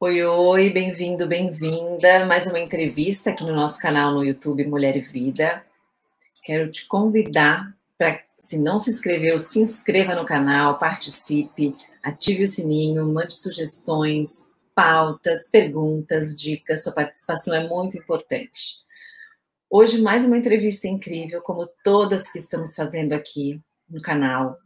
Oi, oi, bem-vindo, bem-vinda. Mais uma entrevista aqui no nosso canal no YouTube Mulher e Vida. Quero te convidar para, se não se inscreveu, se inscreva no canal, participe, ative o sininho, mande sugestões, pautas, perguntas, dicas. Sua participação é muito importante. Hoje, mais uma entrevista incrível, como todas que estamos fazendo aqui no canal.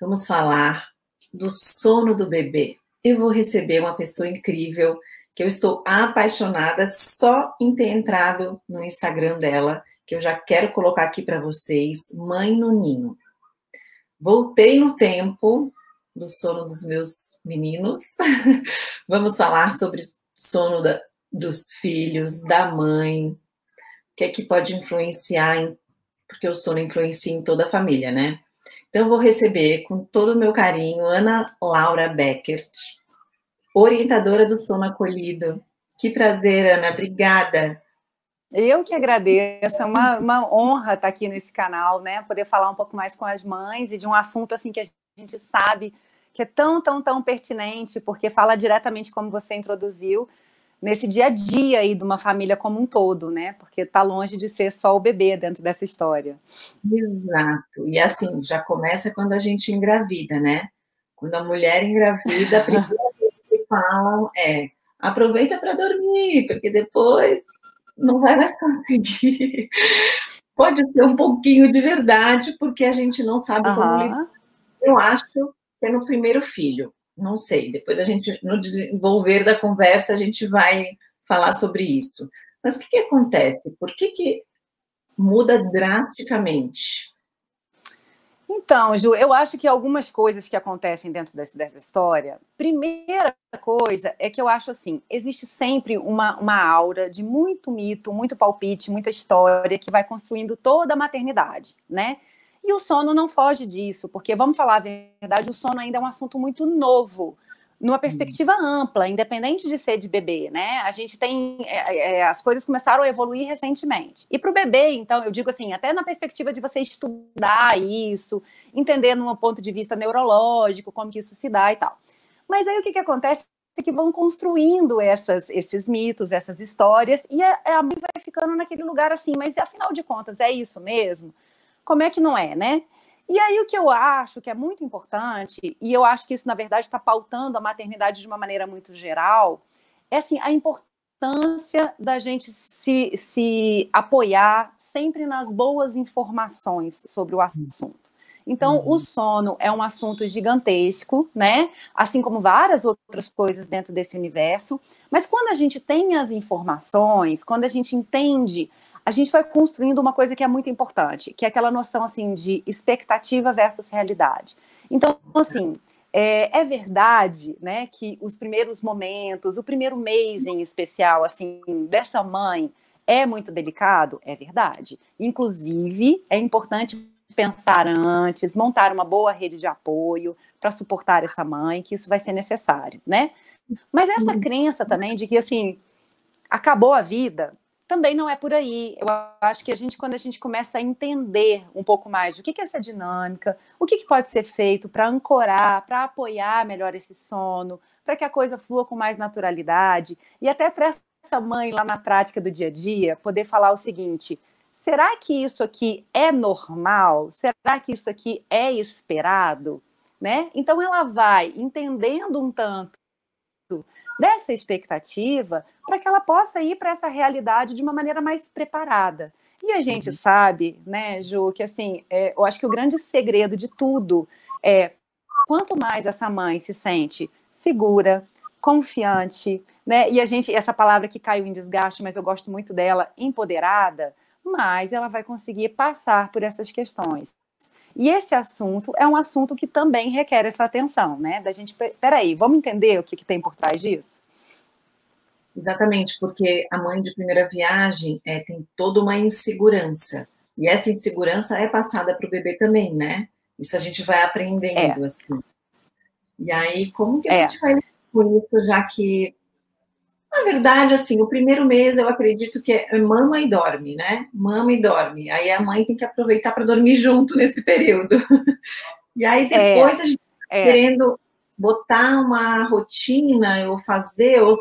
Vamos falar do sono do bebê. Eu vou receber uma pessoa incrível que eu estou apaixonada só em ter entrado no Instagram dela que eu já quero colocar aqui para vocês, Mãe no Ninho. Voltei no tempo do sono dos meus meninos. Vamos falar sobre sono da, dos filhos, da mãe, o que é que pode influenciar, em, porque o sono influencia em toda a família, né? Então, eu vou receber com todo o meu carinho Ana Laura Beckert, orientadora do sono acolhido. Que prazer, Ana, obrigada eu que agradeço, é uma, uma honra estar aqui nesse canal, né? Poder falar um pouco mais com as mães e de um assunto assim que a gente sabe que é tão, tão, tão pertinente, porque fala diretamente como você introduziu, nesse dia a dia aí de uma família como um todo, né? Porque está longe de ser só o bebê dentro dessa história. Exato. E assim, já começa quando a gente engravida, né? Quando a mulher engravida, a primeira coisa que falam é aproveita para dormir, porque depois não vai mais conseguir. Pode ser um pouquinho de verdade, porque a gente não sabe uhum. como lidar. Eu acho que é no primeiro filho. Não sei. Depois a gente, no desenvolver da conversa, a gente vai falar sobre isso. Mas o que, que acontece? Por que, que muda drasticamente? Então, Ju, eu acho que algumas coisas que acontecem dentro dessa história. Primeira coisa é que eu acho assim: existe sempre uma, uma aura de muito mito, muito palpite, muita história que vai construindo toda a maternidade, né? E o sono não foge disso, porque vamos falar a verdade, o sono ainda é um assunto muito novo numa uhum. perspectiva ampla, independente de ser de bebê, né? A gente tem é, é, é as coisas começaram a evoluir recentemente. E para o bebê, então, eu digo assim, até na perspectiva de você estudar isso, entender num ponto de vista neurológico como que isso se dá e tal. Mas aí o que, que acontece é que vão construindo essas, esses mitos, essas histórias, e a, a mãe vai ficando naquele lugar assim, mas afinal de contas, é isso mesmo? Como é que não é, né? E aí o que eu acho que é muito importante, e eu acho que isso, na verdade, está pautando a maternidade de uma maneira muito geral, é assim, a importância da gente se, se apoiar sempre nas boas informações sobre o assunto. Então, uhum. o sono é um assunto gigantesco, né? Assim como várias outras coisas dentro desse universo. Mas quando a gente tem as informações, quando a gente entende a gente vai construindo uma coisa que é muito importante, que é aquela noção assim de expectativa versus realidade. Então, assim, é, é, verdade, né, que os primeiros momentos, o primeiro mês em especial, assim, dessa mãe é muito delicado, é verdade. Inclusive, é importante pensar antes, montar uma boa rede de apoio para suportar essa mãe, que isso vai ser necessário, né? Mas essa uhum. crença também de que assim acabou a vida, também não é por aí. Eu acho que a gente, quando a gente começa a entender um pouco mais o que é essa dinâmica, o que pode ser feito para ancorar, para apoiar melhor esse sono, para que a coisa flua com mais naturalidade, e até para essa mãe lá na prática do dia a dia poder falar o seguinte: será que isso aqui é normal? Será que isso aqui é esperado? Né? Então ela vai entendendo um tanto dessa expectativa para que ela possa ir para essa realidade de uma maneira mais preparada. E a gente uhum. sabe, né, Ju, que assim, é, eu acho que o grande segredo de tudo é quanto mais essa mãe se sente segura, confiante, né? E a gente, essa palavra que caiu em desgaste, mas eu gosto muito dela, empoderada, mais ela vai conseguir passar por essas questões. E esse assunto é um assunto que também requer essa atenção, né? Da gente, peraí, vamos entender o que, que tem por trás disso? Exatamente, porque a mãe de primeira viagem é, tem toda uma insegurança. E essa insegurança é passada para o bebê também, né? Isso a gente vai aprendendo, é. assim. E aí, como que a é. gente vai com isso, já que na verdade, assim, o primeiro mês eu acredito que é mama e dorme, né? Mama e dorme. Aí a mãe tem que aproveitar para dormir junto nesse período. E aí depois é, a gente tá é. querendo botar uma rotina ou fazer, ou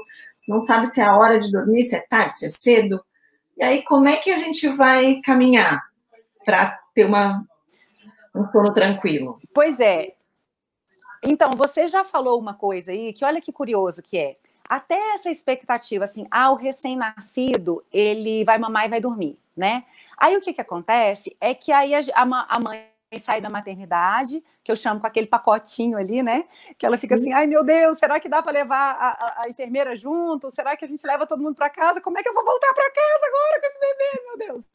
não sabe se é a hora de dormir, se é tarde, se é cedo. E aí, como é que a gente vai caminhar para ter uma, um sono tranquilo? Pois é. Então, você já falou uma coisa aí que olha que curioso que é. Até essa expectativa, assim, ah, o recém-nascido, ele vai mamar e vai dormir, né? Aí o que que acontece é que aí a, a, a mãe sai da maternidade, que eu chamo com aquele pacotinho ali, né? Que ela fica assim, ai meu Deus, será que dá para levar a, a, a, enfermeira junto? Será que a gente leva todo mundo para casa? Como é que eu vou voltar para casa agora com esse bebê, meu Deus?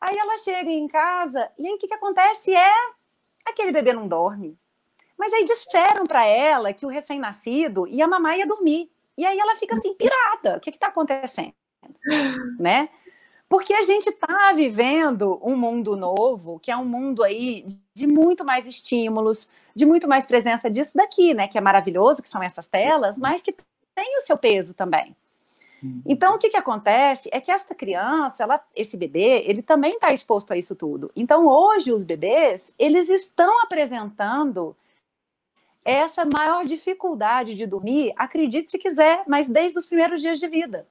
Aí ela chega em casa e aí o que, que acontece é aquele bebê não dorme. Mas aí disseram para ela que o recém-nascido ia mamar e ia dormir. E aí ela fica assim, pirada. O que está acontecendo? Né? Porque a gente está vivendo um mundo novo, que é um mundo aí de muito mais estímulos, de muito mais presença disso daqui, né? Que é maravilhoso, que são essas telas, mas que tem o seu peso também. Uhum. Então, o que, que acontece é que esta criança, ela, esse bebê, ele também está exposto a isso tudo. Então, hoje, os bebês, eles estão apresentando essa maior dificuldade de dormir, acredite se quiser, mas desde os primeiros dias de vida.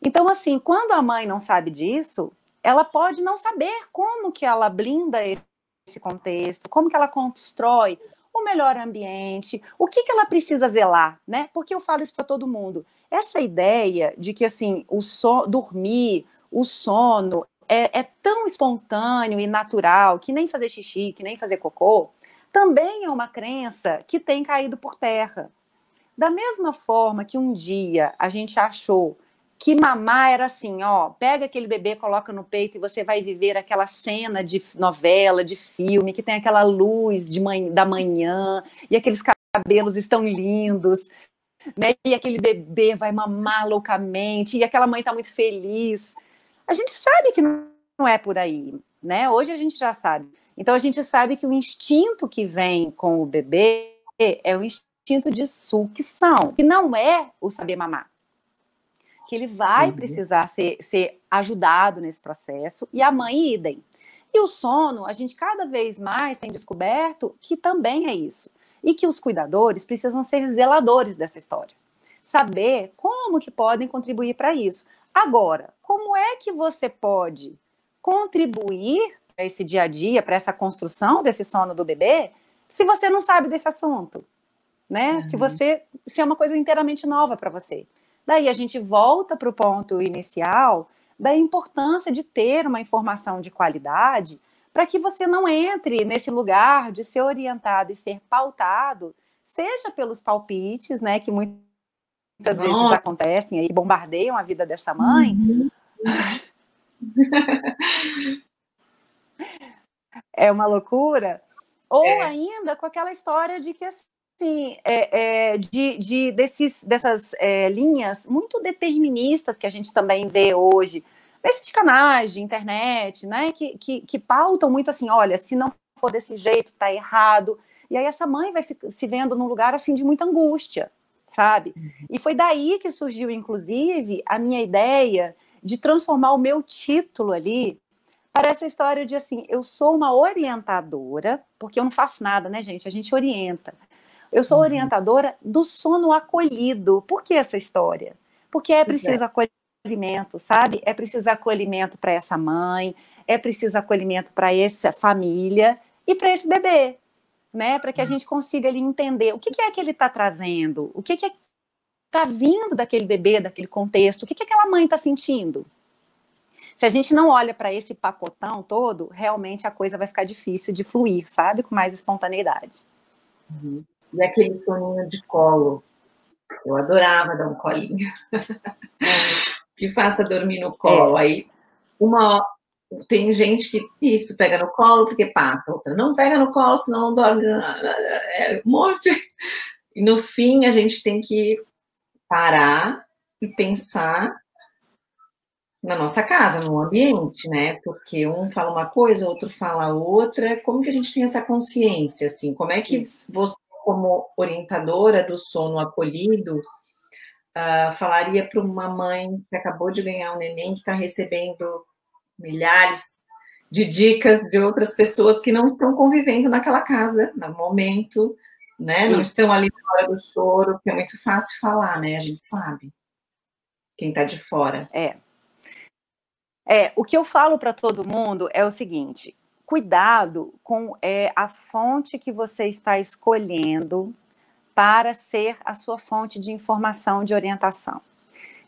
Então, assim, quando a mãe não sabe disso, ela pode não saber como que ela blinda esse contexto, como que ela constrói o melhor ambiente, o que, que ela precisa zelar, né? Porque eu falo isso para todo mundo. Essa ideia de que, assim, o so dormir, o sono é, é tão espontâneo e natural que nem fazer xixi, que nem fazer cocô, também é uma crença que tem caído por terra. Da mesma forma que um dia a gente achou que mamar era assim, ó, pega aquele bebê, coloca no peito e você vai viver aquela cena de novela, de filme, que tem aquela luz de manhã, da manhã e aqueles cabelos estão lindos, né? E aquele bebê vai mamar loucamente e aquela mãe está muito feliz. A gente sabe que não é por aí, né? Hoje a gente já sabe. Então a gente sabe que o instinto que vem com o bebê é o instinto de sucção, que não é o saber mamar que ele vai uhum. precisar ser, ser ajudado nesse processo, e a mãe idem. E o sono, a gente cada vez mais tem descoberto que também é isso. E que os cuidadores precisam ser zeladores dessa história. Saber como que podem contribuir para isso. Agora, como é que você pode contribuir esse dia a dia, para essa construção desse sono do bebê, se você não sabe desse assunto? Né? Uhum. Se você se é uma coisa inteiramente nova para você. Daí a gente volta para o ponto inicial da importância de ter uma informação de qualidade para que você não entre nesse lugar de ser orientado e ser pautado, seja pelos palpites, né, que muitas Nossa. vezes acontecem aí, bombardeiam a vida dessa mãe. Uhum. é uma loucura. Ou é. ainda com aquela história de que assim, é, é, de, de, desses, dessas é, linhas muito deterministas que a gente também vê hoje, desses canais de internet, né, que, que, que, pautam muito assim, olha, se não for desse jeito, tá errado. E aí essa mãe vai se vendo num lugar assim de muita angústia, sabe? Uhum. E foi daí que surgiu, inclusive, a minha ideia de transformar o meu título ali para essa história de assim, eu sou uma orientadora, porque eu não faço nada, né, gente? A gente orienta. Eu sou uhum. orientadora do sono acolhido. Por que essa história? Porque é preciso acolhimento, sabe? É preciso acolhimento para essa mãe, é preciso acolhimento para essa família e para esse bebê, né? Para que a uhum. gente consiga ali entender o que, que é que ele está trazendo, o que, que está vindo daquele bebê, daquele contexto, o que, que aquela mãe está sentindo. Se a gente não olha para esse pacotão todo, realmente a coisa vai ficar difícil de fluir, sabe? Com mais espontaneidade. Uhum e aquele soninho de colo. Eu adorava dar um colinho. que faça dormir no colo. É. Aí, uma tem gente que isso pega no colo porque passa, outra não pega no colo, senão não dorme. É um monte. E no fim a gente tem que parar e pensar na nossa casa, no ambiente, né? Porque um fala uma coisa, outro fala outra. Como que a gente tem essa consciência, assim? Como é que Isso. você como orientadora do sono acolhido, uh, falaria para uma mãe que acabou de ganhar um neném, que está recebendo milhares de dicas de outras pessoas que não estão convivendo naquela casa, no momento, né? Não Isso. estão ali na hora do choro, que é muito fácil falar, né? A gente sabe. Quem está de fora. É. É, o que eu falo para todo mundo é o seguinte: cuidado com é, a fonte que você está escolhendo para ser a sua fonte de informação, de orientação.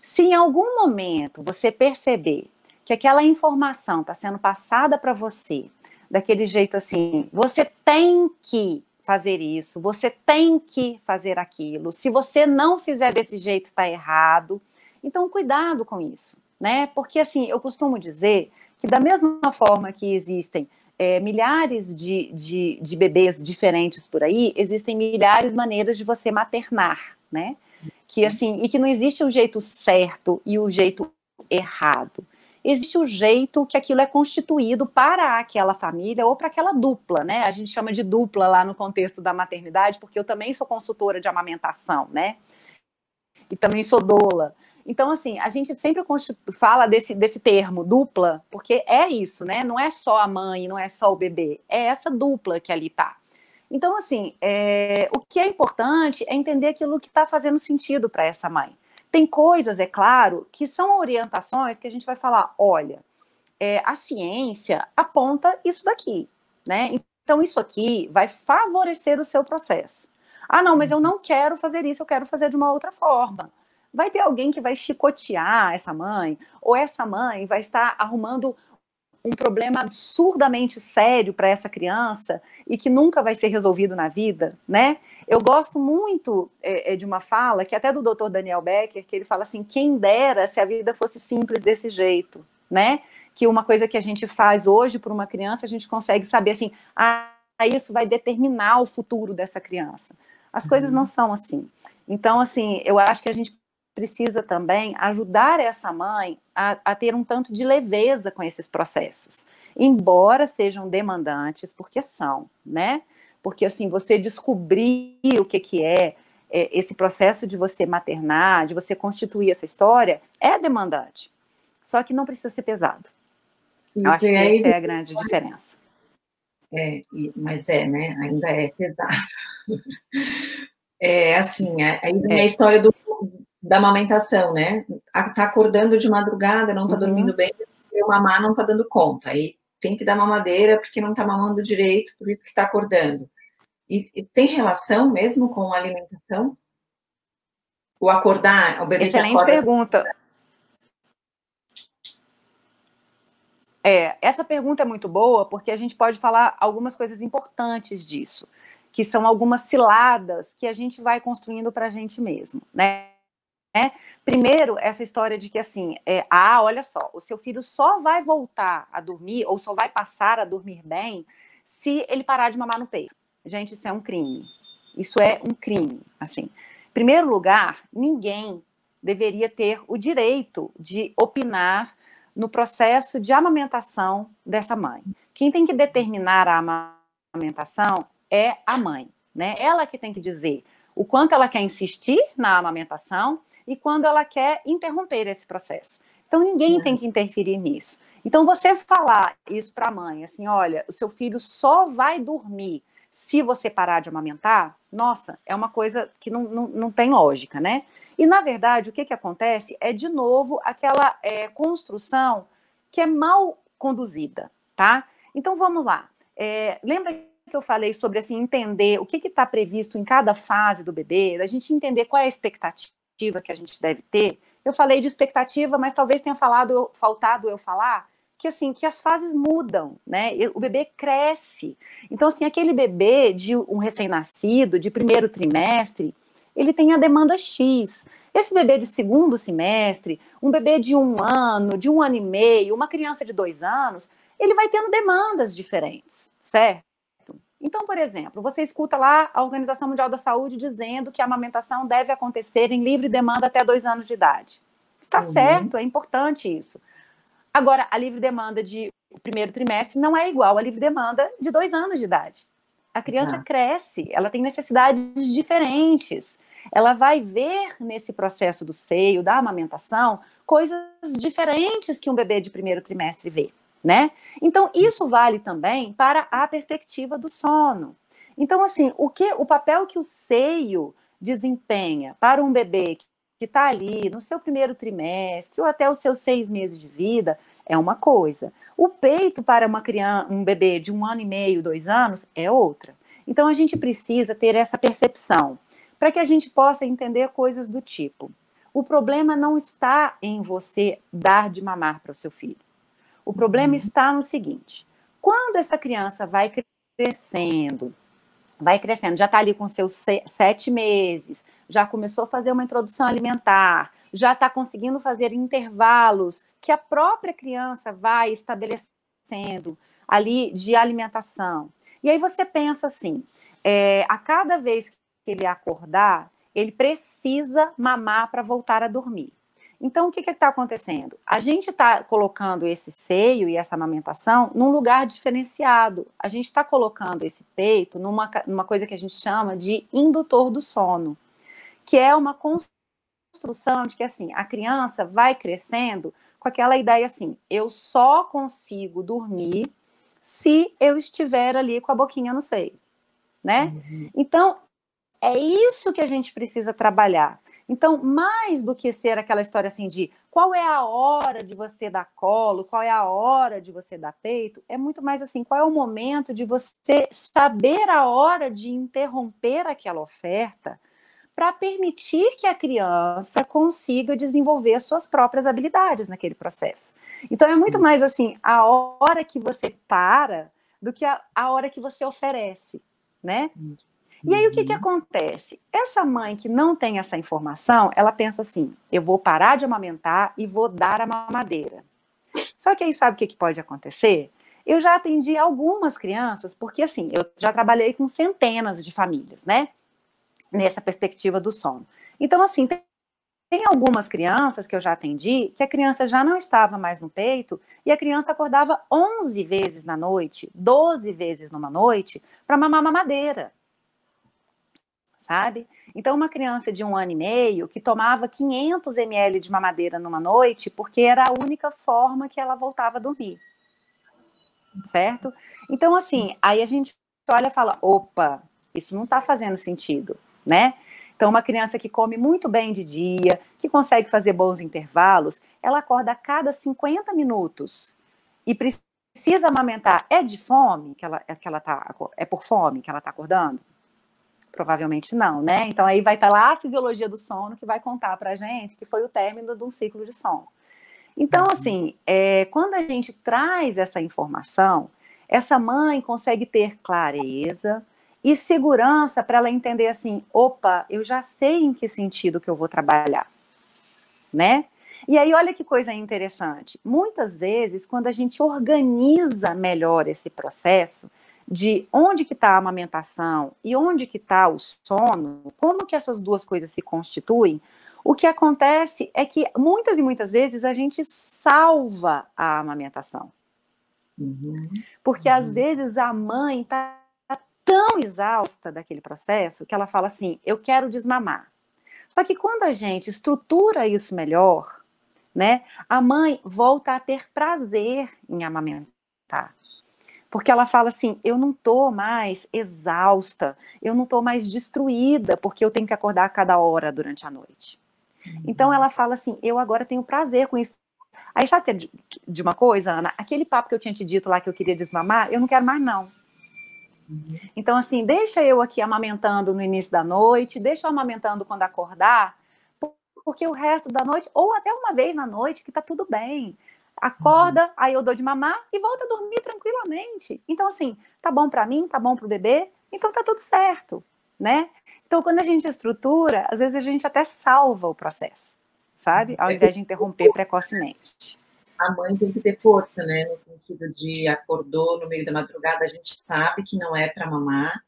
Se em algum momento você perceber que aquela informação está sendo passada para você daquele jeito assim, você tem que fazer isso, você tem que fazer aquilo. Se você não fizer desse jeito, está errado. Então, cuidado com isso, né? Porque assim, eu costumo dizer que da mesma forma que existem é, milhares de, de, de bebês diferentes por aí, existem milhares de maneiras de você maternar, né? Que assim, e que não existe o jeito certo e o jeito errado. Existe o jeito que aquilo é constituído para aquela família ou para aquela dupla, né? A gente chama de dupla lá no contexto da maternidade, porque eu também sou consultora de amamentação, né? E também sou doula. Então, assim, a gente sempre fala desse, desse termo, dupla, porque é isso, né? Não é só a mãe, não é só o bebê, é essa dupla que ali tá. Então, assim, é, o que é importante é entender aquilo que está fazendo sentido para essa mãe. Tem coisas, é claro, que são orientações que a gente vai falar: olha, é, a ciência aponta isso daqui, né? Então, isso aqui vai favorecer o seu processo. Ah, não, mas eu não quero fazer isso, eu quero fazer de uma outra forma vai ter alguém que vai chicotear essa mãe, ou essa mãe vai estar arrumando um problema absurdamente sério para essa criança e que nunca vai ser resolvido na vida, né? Eu gosto muito é, é de uma fala que até do Dr. Daniel Becker, que ele fala assim: quem dera se a vida fosse simples desse jeito, né? Que uma coisa que a gente faz hoje por uma criança, a gente consegue saber assim, ah, isso vai determinar o futuro dessa criança. As coisas uhum. não são assim. Então, assim, eu acho que a gente precisa também ajudar essa mãe a, a, ter um tanto de leveza com esses processos, embora sejam demandantes, porque são, né? Porque assim, você descobrir o que, que é, é esse processo de você maternar, de você constituir essa história, é demandante. Só que não precisa ser pesado. Isso, Eu acho que essa é a grande diferença. É, mas é, né? Ainda é pesado. É assim, é, aí vem é. a história do da amamentação, né? Tá acordando de madrugada, não tá uhum. dormindo bem, o mamar não tá dando conta. Aí tem que dar mamadeira porque não tá mamando direito, por isso que tá acordando. E, e tem relação mesmo com a alimentação? O acordar, o bebê Excelente acorda... pergunta. É, essa pergunta é muito boa porque a gente pode falar algumas coisas importantes disso, que são algumas ciladas que a gente vai construindo para a gente mesmo, né? Né? Primeiro, essa história de que assim, é, ah, olha só, o seu filho só vai voltar a dormir ou só vai passar a dormir bem se ele parar de mamar no peito. Gente, isso é um crime. Isso é um crime. Assim, em primeiro lugar, ninguém deveria ter o direito de opinar no processo de amamentação dessa mãe. Quem tem que determinar a amamentação é a mãe, né? Ela que tem que dizer o quanto ela quer insistir na amamentação e quando ela quer interromper esse processo. Então ninguém tem que interferir nisso. Então você falar isso para a mãe, assim, olha, o seu filho só vai dormir se você parar de amamentar, nossa, é uma coisa que não, não, não tem lógica, né? E na verdade, o que, que acontece é de novo aquela é, construção que é mal conduzida, tá? Então vamos lá. É, lembra que eu falei sobre assim entender o que está previsto em cada fase do bebê, a gente entender qual é a expectativa expectativa que a gente deve ter. Eu falei de expectativa, mas talvez tenha falado, faltado eu falar que assim que as fases mudam, né? O bebê cresce. Então assim, aquele bebê de um recém-nascido, de primeiro trimestre, ele tem a demanda X. Esse bebê de segundo semestre, um bebê de um ano, de um ano e meio, uma criança de dois anos, ele vai tendo demandas diferentes, certo? Então, por exemplo, você escuta lá a Organização Mundial da Saúde dizendo que a amamentação deve acontecer em livre demanda até dois anos de idade. Está uhum. certo, é importante isso. Agora, a livre demanda de primeiro trimestre não é igual à livre demanda de dois anos de idade. A criança cresce, ela tem necessidades diferentes. Ela vai ver nesse processo do seio, da amamentação, coisas diferentes que um bebê de primeiro trimestre vê né? Então, isso vale também para a perspectiva do sono. Então, assim, o que o papel que o seio desempenha para um bebê que está ali no seu primeiro trimestre ou até os seus seis meses de vida é uma coisa. O peito para uma criança, um bebê de um ano e meio, dois anos, é outra. Então a gente precisa ter essa percepção para que a gente possa entender coisas do tipo. O problema não está em você dar de mamar para o seu filho. O problema uhum. está no seguinte: quando essa criança vai crescendo, vai crescendo, já está ali com seus sete meses, já começou a fazer uma introdução alimentar, já está conseguindo fazer intervalos que a própria criança vai estabelecendo ali de alimentação. E aí você pensa assim: é, a cada vez que ele acordar, ele precisa mamar para voltar a dormir. Então, o que está acontecendo? A gente está colocando esse seio e essa amamentação num lugar diferenciado. A gente está colocando esse peito numa, numa coisa que a gente chama de indutor do sono, que é uma construção de que assim a criança vai crescendo com aquela ideia assim: eu só consigo dormir se eu estiver ali com a boquinha no seio, né? Uhum. Então é isso que a gente precisa trabalhar. Então, mais do que ser aquela história assim de qual é a hora de você dar colo, qual é a hora de você dar peito, é muito mais assim, qual é o momento de você saber a hora de interromper aquela oferta para permitir que a criança consiga desenvolver suas próprias habilidades naquele processo. Então, é muito mais assim, a hora que você para do que a, a hora que você oferece, né? E aí o que, que uhum. acontece? Essa mãe que não tem essa informação, ela pensa assim: eu vou parar de amamentar e vou dar a mamadeira. Só que aí sabe o que, que pode acontecer? Eu já atendi algumas crianças, porque assim, eu já trabalhei com centenas de famílias, né? Nessa perspectiva do sono. Então, assim, tem, tem algumas crianças que eu já atendi que a criança já não estava mais no peito e a criança acordava 11 vezes na noite, 12 vezes numa noite, para mamar mamadeira sabe? Então, uma criança de um ano e meio que tomava 500 ml de mamadeira numa noite, porque era a única forma que ela voltava a dormir, certo? Então, assim, aí a gente olha e fala: opa, isso não está fazendo sentido, né? Então, uma criança que come muito bem de dia, que consegue fazer bons intervalos, ela acorda a cada 50 minutos e precisa amamentar. É de fome que ela, que ela tá, é por fome que ela está acordando? Provavelmente não, né? Então aí vai estar lá a fisiologia do sono que vai contar para a gente que foi o término de um ciclo de sono. Então, uhum. assim, é, quando a gente traz essa informação, essa mãe consegue ter clareza e segurança para ela entender assim: opa, eu já sei em que sentido que eu vou trabalhar, né? E aí, olha que coisa interessante. Muitas vezes, quando a gente organiza melhor esse processo, de onde que está a amamentação e onde que está o sono, como que essas duas coisas se constituem, o que acontece é que muitas e muitas vezes a gente salva a amamentação. Uhum. Porque uhum. às vezes a mãe está tão exausta daquele processo que ela fala assim: eu quero desmamar. Só que quando a gente estrutura isso melhor, né, a mãe volta a ter prazer em amamentar porque ela fala assim: eu não estou mais exausta, eu não estou mais destruída, porque eu tenho que acordar a cada hora durante a noite. Uhum. Então ela fala assim: eu agora tenho prazer com isso. Aí sabe de, de uma coisa, Ana? Aquele papo que eu tinha te dito lá que eu queria desmamar, eu não quero mais, não. Uhum. Então, assim, deixa eu aqui amamentando no início da noite, deixa eu amamentando quando acordar, porque o resto da noite, ou até uma vez na noite, que tá tudo bem acorda, uhum. aí eu dou de mamar e volta a dormir tranquilamente. Então, assim, tá bom para mim, tá bom para o bebê, então tá tudo certo, né? Então, quando a gente estrutura, às vezes a gente até salva o processo, sabe? Ao invés de interromper precocemente. A mãe tem que ter força, né? No sentido de acordou no meio da madrugada, a gente sabe que não é para mamar,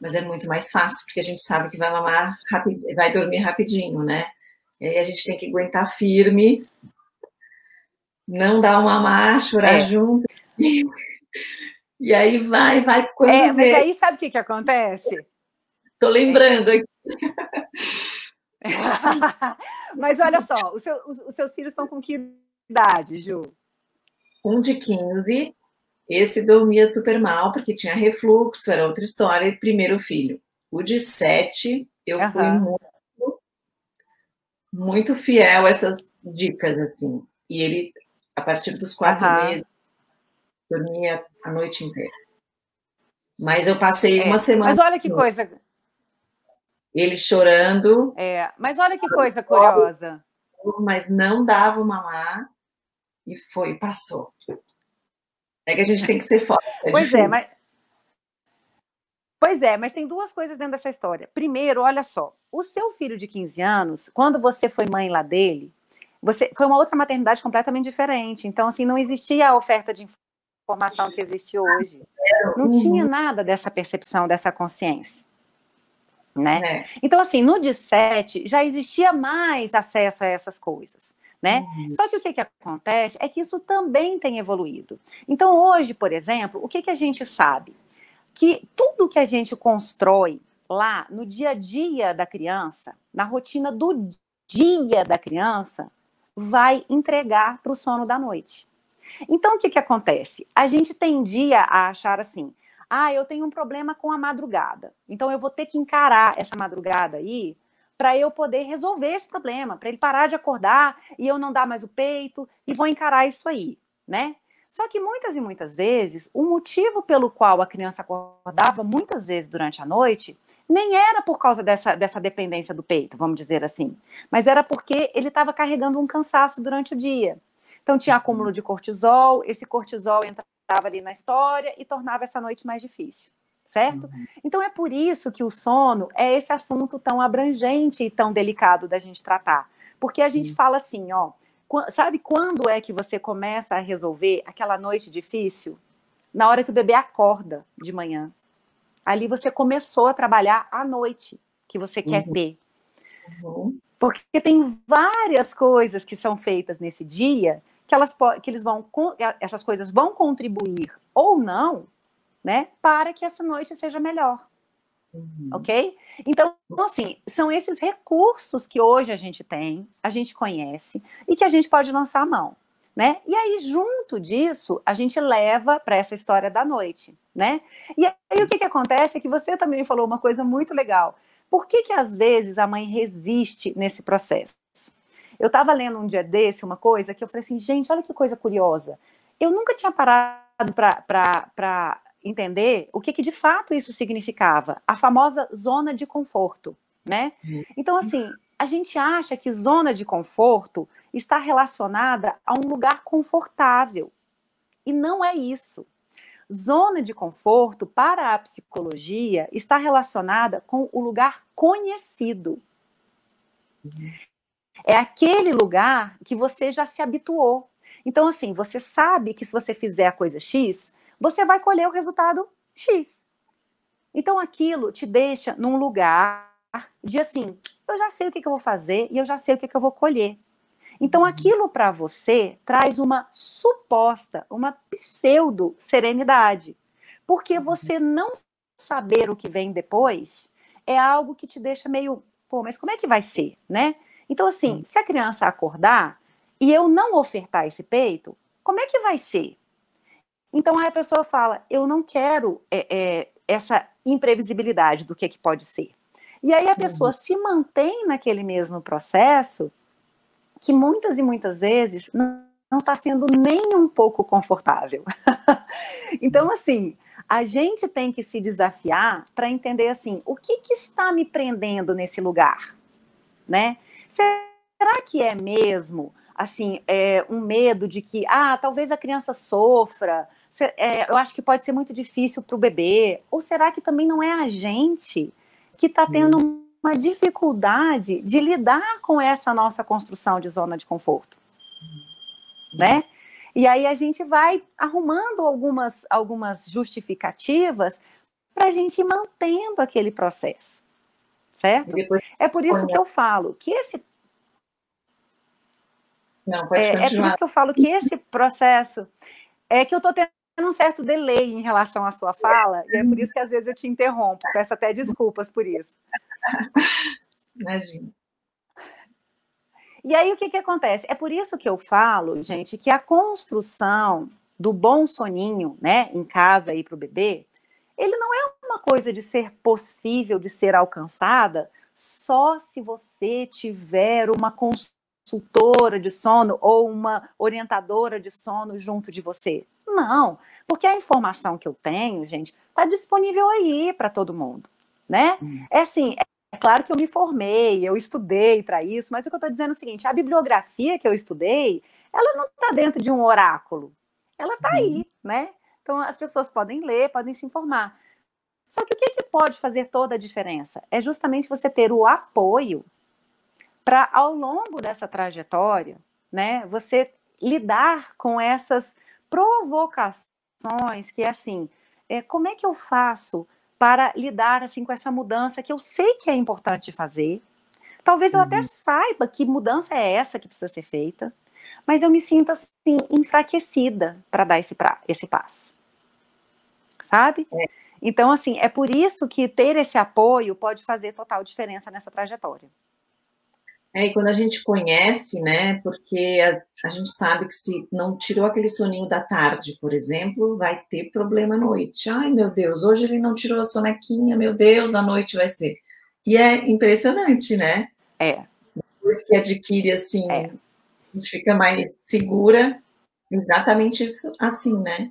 mas é muito mais fácil, porque a gente sabe que vai mamar rapidinho, vai dormir rapidinho, né? E aí a gente tem que aguentar firme não dá uma má, chorar é. junto. E aí vai, vai. Quando é, vê... mas aí sabe o que, que acontece? Tô lembrando aqui. mas olha só, os, seus, os, os seus filhos estão com que idade, Ju? Um de 15 Esse dormia super mal, porque tinha refluxo, era outra história, primeiro filho. O de sete, eu uhum. fui muito, muito fiel a essas dicas, assim. E ele, a partir dos quatro uhum. meses, dormia a noite inteira. Mas eu passei é, uma semana. Mas olha que coisa. Ele chorando. É, mas olha que coisa curiosa. Mas não dava o mamar e foi, passou. É que a gente tem que ser forte. É pois difícil. é, mas. Pois é, mas tem duas coisas dentro dessa história. Primeiro, olha só, o seu filho de 15 anos, quando você foi mãe lá dele, você foi uma outra maternidade completamente diferente. Então, assim, não existia a oferta de informação que existe hoje. Não tinha uhum. nada dessa percepção, dessa consciência. Né? É. Então, assim, no DISET já existia mais acesso a essas coisas. Né? Uhum. Só que o que, que acontece é que isso também tem evoluído. Então, hoje, por exemplo, o que, que a gente sabe? Que tudo que a gente constrói lá no dia a dia da criança, na rotina do dia da criança, vai entregar para o sono da noite. Então, o que, que acontece? A gente tendia a achar assim: ah, eu tenho um problema com a madrugada, então eu vou ter que encarar essa madrugada aí para eu poder resolver esse problema, para ele parar de acordar e eu não dar mais o peito e vou encarar isso aí, né? Só que muitas e muitas vezes, o motivo pelo qual a criança acordava muitas vezes durante a noite nem era por causa dessa, dessa dependência do peito, vamos dizer assim, mas era porque ele estava carregando um cansaço durante o dia. Então tinha uhum. acúmulo de cortisol, esse cortisol entrava ali na história e tornava essa noite mais difícil, certo? Uhum. Então é por isso que o sono é esse assunto tão abrangente e tão delicado da gente tratar. Porque a gente fala assim, ó, sabe quando é que você começa a resolver aquela noite difícil? Na hora que o bebê acorda de manhã. Ali você começou a trabalhar à noite que você quer uhum. ter. Uhum. Porque tem várias coisas que são feitas nesse dia que elas que eles vão essas coisas vão contribuir ou não, né, para que essa noite seja melhor. Uhum. Ok? Então, assim, são esses recursos que hoje a gente tem, a gente conhece e que a gente pode lançar a mão, né? E aí, junto disso, a gente leva para essa história da noite, né? E aí, o que, que acontece é que você também falou uma coisa muito legal. Por que, que às vezes a mãe resiste nesse processo? Eu estava lendo um dia desse uma coisa que eu falei assim, gente, olha que coisa curiosa. Eu nunca tinha parado para entender o que, que de fato isso significava. A famosa zona de conforto, né? Uhum. Então, assim, a gente acha que zona de conforto está relacionada a um lugar confortável. E não é isso. Zona de conforto, para a psicologia, está relacionada com o lugar conhecido. É aquele lugar que você já se habituou. Então, assim, você sabe que se você fizer a coisa X, você vai colher o resultado X. Então, aquilo te deixa num lugar de assim, eu já sei o que, que eu vou fazer e eu já sei o que, que eu vou colher. Então, aquilo para você traz uma suposta, uma pseudo serenidade. Porque uhum. você não saber o que vem depois é algo que te deixa meio, pô, mas como é que vai ser, né? Então, assim, se a criança acordar e eu não ofertar esse peito, como é que vai ser? Então, aí a pessoa fala, eu não quero é, é, essa imprevisibilidade do que, é que pode ser. E aí a pessoa uhum. se mantém naquele mesmo processo que muitas e muitas vezes não está sendo nem um pouco confortável. então, assim, a gente tem que se desafiar para entender assim, o que, que está me prendendo nesse lugar, né? Será que é mesmo assim é, um medo de que ah talvez a criança sofra? É, eu acho que pode ser muito difícil para o bebê. Ou será que também não é a gente que está tendo hum. Uma dificuldade de lidar com essa nossa construção de zona de conforto, né? E aí a gente vai arrumando algumas, algumas justificativas para a gente ir mantendo aquele processo certo? É por isso que eu falo que esse. Não, é, é por isso que eu falo que esse processo é que eu estou tendo um certo delay em relação à sua fala, e é por isso que às vezes eu te interrompo. Peço até desculpas por isso. Imagina. E aí o que, que acontece? É por isso que eu falo, gente, que a construção do bom soninho, né, em casa aí para o bebê, ele não é uma coisa de ser possível de ser alcançada só se você tiver uma consultora de sono ou uma orientadora de sono junto de você. Não, porque a informação que eu tenho, gente, está disponível aí para todo mundo, né? É assim, é claro que eu me formei, eu estudei para isso, mas o que eu estou dizendo é o seguinte: a bibliografia que eu estudei, ela não está dentro de um oráculo, ela está aí, né? Então as pessoas podem ler, podem se informar. Só que o que, que pode fazer toda a diferença? É justamente você ter o apoio para, ao longo dessa trajetória, né, você lidar com essas provocações que, assim, é, como é que eu faço para lidar, assim, com essa mudança que eu sei que é importante fazer? Talvez eu até uhum. saiba que mudança é essa que precisa ser feita, mas eu me sinto, assim, enfraquecida para dar esse, pra, esse passo. Sabe? É. Então, assim, é por isso que ter esse apoio pode fazer total diferença nessa trajetória. É, e quando a gente conhece, né, porque a, a, gente sabe que se não tirou aquele soninho da tarde, por exemplo, vai ter problema à noite. Ai, meu Deus, hoje ele não tirou a sonequinha, meu Deus, à noite vai ser. E é impressionante, né? É. Depois que adquire, assim, é. a gente fica mais segura, exatamente isso, assim, né?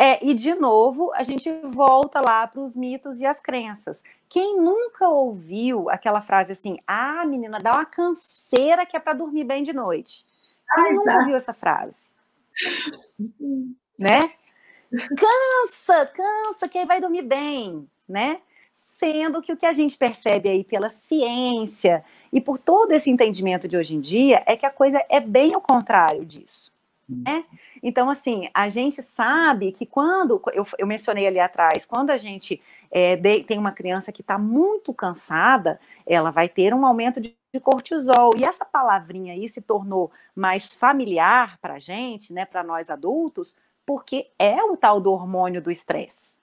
É, e de novo, a gente volta lá para os mitos e as crenças. Quem nunca ouviu aquela frase assim: ah, menina, dá uma canseira que é para dormir bem de noite? Quem Ai, nunca tá. ouviu essa frase? né? Cansa, cansa, que aí vai dormir bem, né? Sendo que o que a gente percebe aí pela ciência e por todo esse entendimento de hoje em dia é que a coisa é bem o contrário disso. Né? Então, assim, a gente sabe que quando, eu, eu mencionei ali atrás, quando a gente é, de, tem uma criança que está muito cansada, ela vai ter um aumento de, de, cortisol. E essa palavrinha aí se tornou mais familiar para a gente, né, para nós adultos, porque é o tal do hormônio do estresse.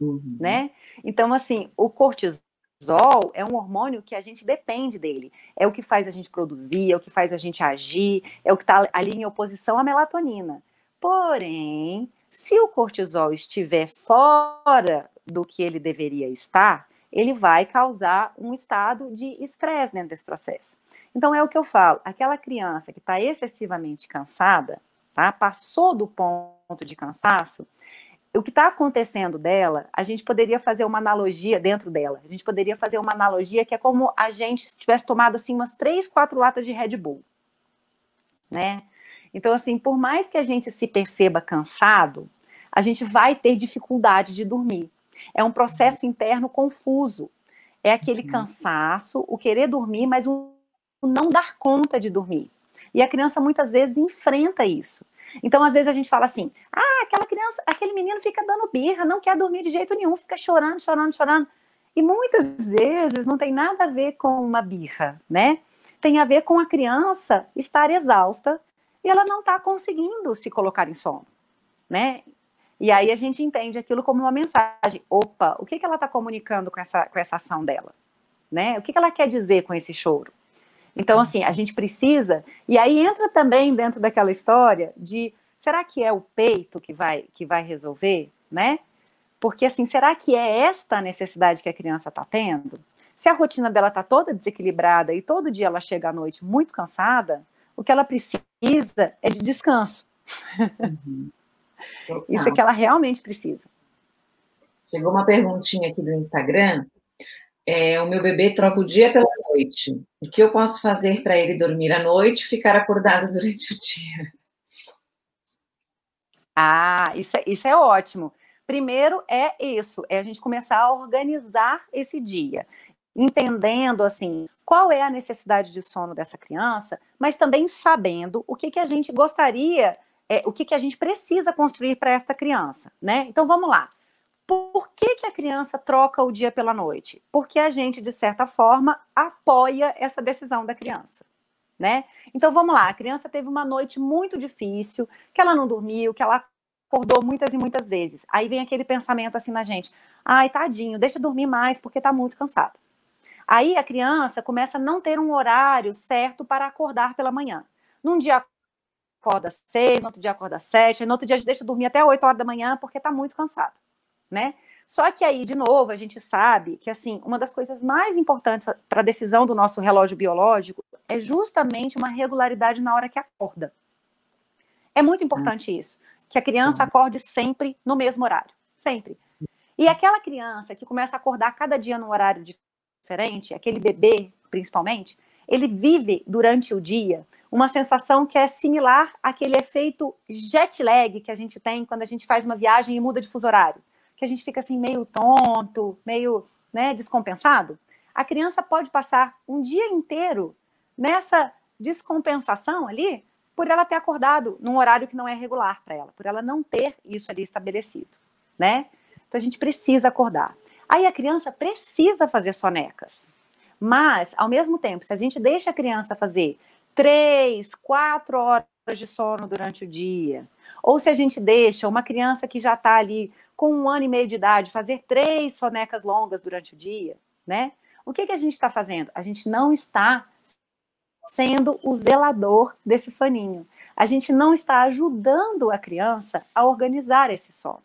Uhum. Né? Então, assim, o cortisol cortisol é um hormônio que a gente depende dele. É o que faz a gente produzir, é o que faz a gente agir, é o que está ali em oposição à melatonina. Porém, se o cortisol estiver fora do que ele deveria estar, ele vai causar um estado de estresse dentro desse processo. Então é o que eu falo, aquela criança que está excessivamente cansada, tá? Passou do ponto de cansaço, o que está acontecendo dela, a gente poderia fazer uma analogia dentro dela. A gente poderia fazer uma analogia que é como a gente tivesse tomado assim umas três, quatro latas de Red Bull, né? Então assim, por mais que a gente se perceba cansado, a gente vai ter dificuldade de dormir. É um processo interno confuso. É aquele uhum. cansaço, o querer dormir, mas o não dar conta de dormir. E a criança muitas vezes enfrenta isso. Então, às vezes a gente fala assim: ah, aquela criança, aquele menino fica dando birra, não quer dormir de jeito nenhum, fica chorando, chorando, chorando. E muitas vezes não tem nada a ver com uma birra, né? Tem a ver com a criança estar exausta e ela não está conseguindo se colocar em sono, né? E aí a gente entende aquilo como uma mensagem. Opa, o que, que ela está comunicando com essa, com essa ação dela? Né? O que, que ela quer dizer com esse choro? Então, assim, a gente precisa. E aí entra também dentro daquela história de será que é o peito que vai, que vai resolver, né? Porque, assim, será que é esta a necessidade que a criança está tendo? Se a rotina dela está toda desequilibrada e todo dia ela chega à noite muito cansada, o que ela precisa é de descanso. Uhum. Isso é que ela realmente precisa. Chegou uma perguntinha aqui do Instagram é, o meu bebê troca o dia pela noite. O que eu posso fazer para ele dormir à noite e ficar acordado durante o dia? Ah, isso é, isso é ótimo. Primeiro é isso, é a gente começar a organizar esse dia, entendendo assim qual é a necessidade de sono dessa criança, mas também sabendo o que, que a gente gostaria, é, o que, que a gente precisa construir para esta criança, né? Então vamos lá. Por que, que a criança troca o dia pela noite? Porque a gente, de certa forma, apoia essa decisão da criança. Né? Então vamos lá, a criança teve uma noite muito difícil, que ela não dormiu, que ela acordou muitas e muitas vezes. Aí vem aquele pensamento assim na gente: ai, tadinho, deixa dormir mais porque tá muito cansado. Aí a criança começa a não ter um horário certo para acordar pela manhã. Num dia acorda seis, no outro dia acorda sete, no outro dia a gente deixa dormir até oito horas da manhã porque está muito cansado, né? Só que aí, de novo, a gente sabe que, assim, uma das coisas mais importantes para a decisão do nosso relógio biológico é justamente uma regularidade na hora que acorda. É muito importante isso, que a criança acorde sempre no mesmo horário, sempre. E aquela criança que começa a acordar cada dia num horário diferente, aquele bebê, principalmente, ele vive durante o dia uma sensação que é similar àquele efeito jet lag que a gente tem quando a gente faz uma viagem e muda de fuso horário que a gente fica assim meio tonto, meio né, descompensado, a criança pode passar um dia inteiro nessa descompensação ali por ela ter acordado num horário que não é regular para ela, por ela não ter isso ali estabelecido, né? Então a gente precisa acordar. Aí a criança precisa fazer sonecas. Mas, ao mesmo tempo, se a gente deixa a criança fazer três, quatro horas de sono durante o dia, ou se a gente deixa uma criança que já está ali com um ano e meio de idade, fazer três sonecas longas durante o dia, né? O que, que a gente está fazendo? A gente não está sendo o zelador desse soninho. A gente não está ajudando a criança a organizar esse sono.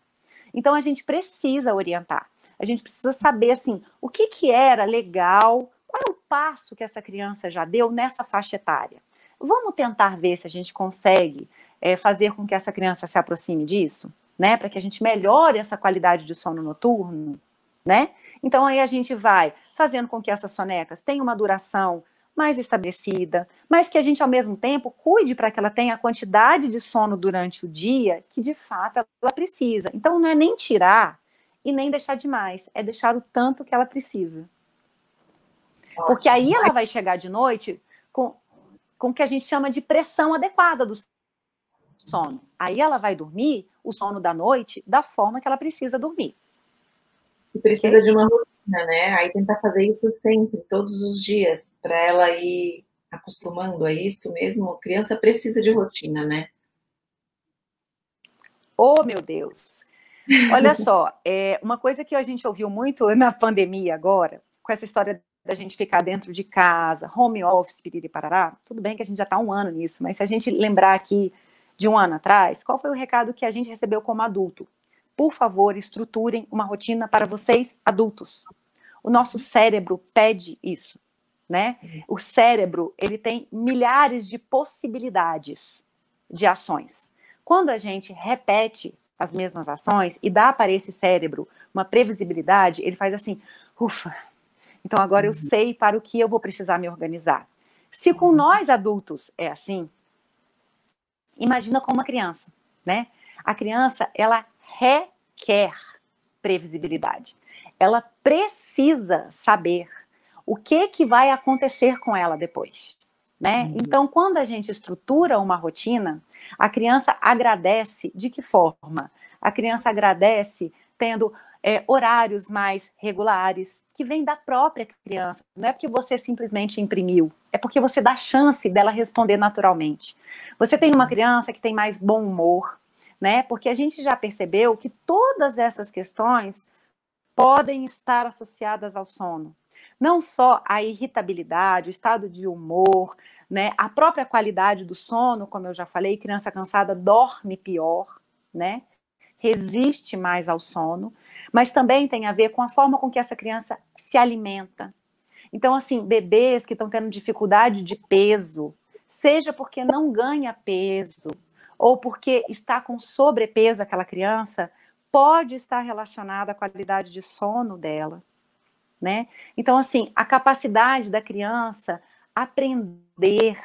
Então a gente precisa orientar. A gente precisa saber assim, o que que era legal, qual é o passo que essa criança já deu nessa faixa etária. Vamos tentar ver se a gente consegue é, fazer com que essa criança se aproxime disso? né? Para que a gente melhore essa qualidade de sono noturno, né? Então aí a gente vai fazendo com que essas sonecas tenham uma duração mais estabelecida, mas que a gente ao mesmo tempo cuide para que ela tenha a quantidade de sono durante o dia que de fato ela precisa. Então não é nem tirar e nem deixar demais, é deixar o tanto que ela precisa. Porque aí ela vai chegar de noite com, com o que a gente chama de pressão adequada do sono. Aí ela vai dormir o sono da noite da forma que ela precisa dormir. E precisa okay? de uma rotina, né? Aí tentar fazer isso sempre, todos os dias, para ela ir acostumando a isso mesmo. A criança precisa de rotina, né? Oh, meu Deus! Olha só, é, uma coisa que a gente ouviu muito na pandemia agora, com essa história da gente ficar dentro de casa, home office, piriri parará, tudo bem que a gente já está um ano nisso, mas se a gente lembrar aqui de um ano atrás, qual foi o recado que a gente recebeu como adulto? Por favor, estruturem uma rotina para vocês adultos. O nosso cérebro pede isso, né? O cérebro, ele tem milhares de possibilidades de ações. Quando a gente repete as mesmas ações e dá para esse cérebro uma previsibilidade, ele faz assim, ufa, então agora eu uhum. sei para o que eu vou precisar me organizar. Se com nós adultos é assim, Imagina com uma criança, né? A criança, ela requer previsibilidade. Ela precisa saber o que que vai acontecer com ela depois, né? Uhum. Então, quando a gente estrutura uma rotina, a criança agradece de que forma? A criança agradece tendo é, horários mais regulares, que vem da própria criança. Não é porque você simplesmente imprimiu, é porque você dá chance dela responder naturalmente. Você tem uma criança que tem mais bom humor, né? Porque a gente já percebeu que todas essas questões podem estar associadas ao sono. Não só a irritabilidade, o estado de humor, né? A própria qualidade do sono, como eu já falei, criança cansada dorme pior, né? Resiste mais ao sono mas também tem a ver com a forma com que essa criança se alimenta. Então, assim, bebês que estão tendo dificuldade de peso, seja porque não ganha peso ou porque está com sobrepeso aquela criança, pode estar relacionada à qualidade de sono dela, né? Então, assim, a capacidade da criança aprender,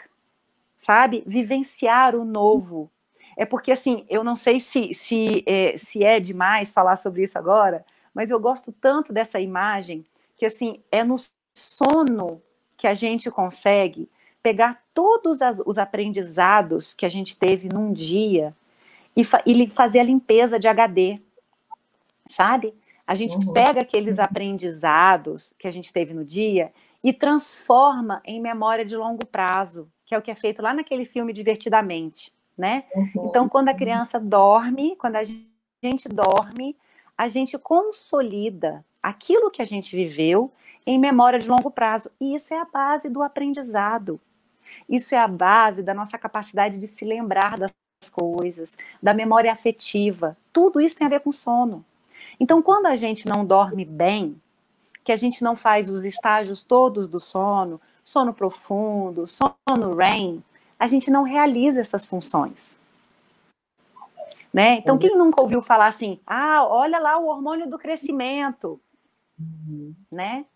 sabe, vivenciar o novo, é porque, assim, eu não sei se, se, é, se é demais falar sobre isso agora, mas eu gosto tanto dessa imagem que, assim, é no sono que a gente consegue pegar todos as, os aprendizados que a gente teve num dia e, fa e fazer a limpeza de HD, sabe? A gente uhum. pega aqueles aprendizados que a gente teve no dia e transforma em memória de longo prazo, que é o que é feito lá naquele filme Divertidamente né? Uhum. Então, quando a criança dorme, quando a gente dorme, a gente consolida aquilo que a gente viveu em memória de longo prazo. E isso é a base do aprendizado. Isso é a base da nossa capacidade de se lembrar das coisas, da memória afetiva. Tudo isso tem a ver com sono. Então, quando a gente não dorme bem, que a gente não faz os estágios todos do sono, sono profundo, sono REM, a gente não realiza essas funções. Né? Então, quem nunca ouviu falar assim, ah, olha lá o hormônio do crescimento, uhum. né?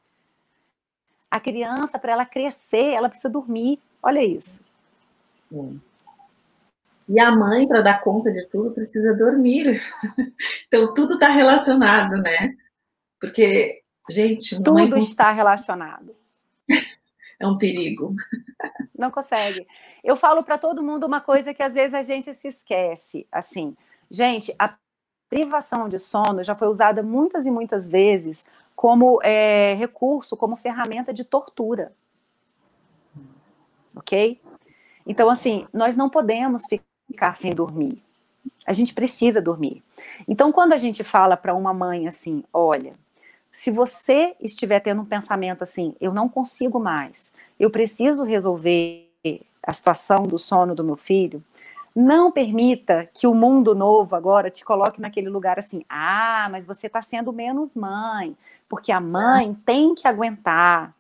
A criança, para ela crescer, ela precisa dormir. Olha isso. E a mãe, para dar conta de tudo, precisa dormir. Então, tudo está relacionado, né? Porque Gente, tudo está relacionado. É um perigo. Não consegue. Eu falo para todo mundo uma coisa que às vezes a gente se esquece. Assim, gente, a privação de sono já foi usada muitas e muitas vezes como é, recurso, como ferramenta de tortura. Ok? Então, assim, nós não podemos ficar sem dormir. A gente precisa dormir. Então, quando a gente fala para uma mãe assim, olha, se você estiver tendo um pensamento assim, eu não consigo mais, eu preciso resolver a situação do sono do meu filho, não permita que o mundo novo agora te coloque naquele lugar assim, ah, mas você está sendo menos mãe, porque a mãe tem que aguentar,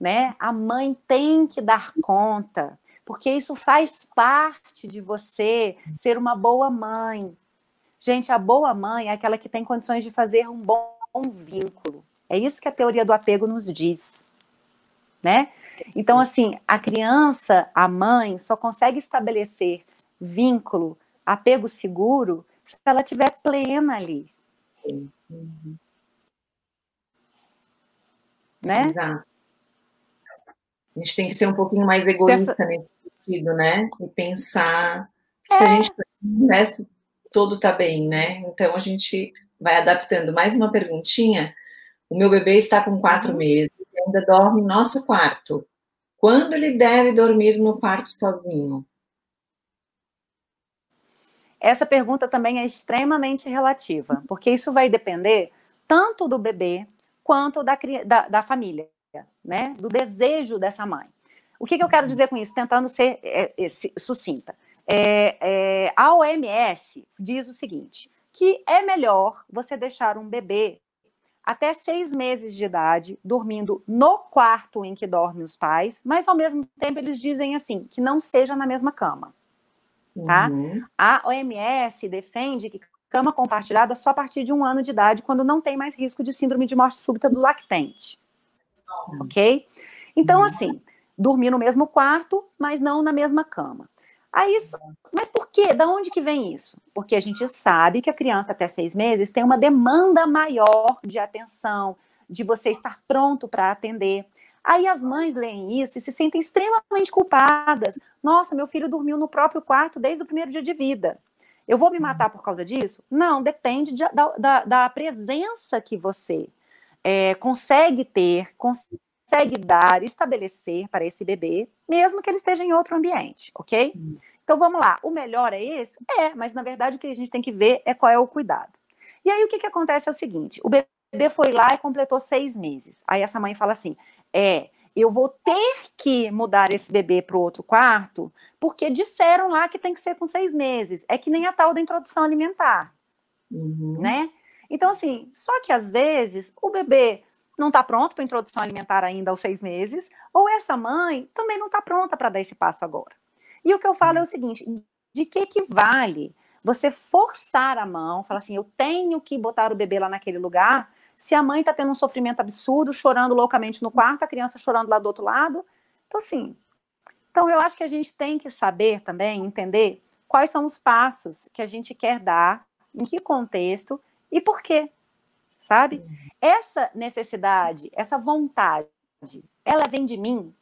né? A mãe tem que dar conta, porque isso faz parte de você ser uma boa mãe. Gente, a boa mãe é aquela que tem condições de fazer um bom vínculo. É isso que a teoria do apego nos diz, né? Então, assim, a criança, a mãe, só consegue estabelecer vínculo, apego seguro, se ela estiver plena ali. Uhum. Né? Exato. A gente tem que ser um pouquinho mais egoísta essa... nesse sentido, né? E pensar é. se a gente o resto todo tá bem, né? Então a gente vai adaptando. Mais uma perguntinha. O meu bebê está com quatro uhum. meses e ainda dorme em nosso quarto. Quando ele deve dormir no quarto sozinho? Essa pergunta também é extremamente relativa, porque isso vai depender tanto do bebê quanto da, da, da família, né? Do desejo dessa mãe. O que, que eu quero dizer com isso? Tentando ser é, é, sucinta. É, é, a OMS diz o seguinte: que é melhor você deixar um bebê até seis meses de idade dormindo no quarto em que dormem os pais, mas ao mesmo tempo eles dizem assim que não seja na mesma cama, tá? Uhum. A OMS defende que cama compartilhada só a partir de um ano de idade, quando não tem mais risco de síndrome de morte súbita do lactente. Ok? Então assim, dormir no mesmo quarto, mas não na mesma cama. Aí, mas por quê? Da onde que vem isso? Porque a gente sabe que a criança até seis meses tem uma demanda maior de atenção, de você estar pronto para atender. Aí as mães leem isso e se sentem extremamente culpadas. Nossa, meu filho dormiu no próprio quarto desde o primeiro dia de vida. Eu vou me matar por causa disso? Não, depende de, da, da, da, presença que você é, consegue ter, consegue dar, estabelecer para esse bebê, mesmo que ele esteja em outro ambiente, ok? Hum. Então vamos lá, o melhor é esse? É, mas na verdade o que a gente tem que ver é qual é o cuidado. E aí o que, que acontece é o seguinte: o bebê foi lá e completou seis meses. Aí essa mãe fala assim: é, eu vou ter que mudar esse bebê para o outro quarto, porque disseram lá que tem que ser com seis meses. É que nem a tal da introdução alimentar, uhum. né? Então, assim, só que às vezes o bebê não está pronto para introdução alimentar ainda aos seis meses, ou essa mãe também não está pronta para dar esse passo agora. E o que eu falo é o seguinte: de que que vale você forçar a mão, falar assim, eu tenho que botar o bebê lá naquele lugar, se a mãe está tendo um sofrimento absurdo, chorando loucamente no quarto, a criança chorando lá do outro lado. Então, assim, então eu acho que a gente tem que saber também, entender quais são os passos que a gente quer dar, em que contexto e por quê sabe? Uhum. Essa necessidade, essa vontade, ela vem de mim,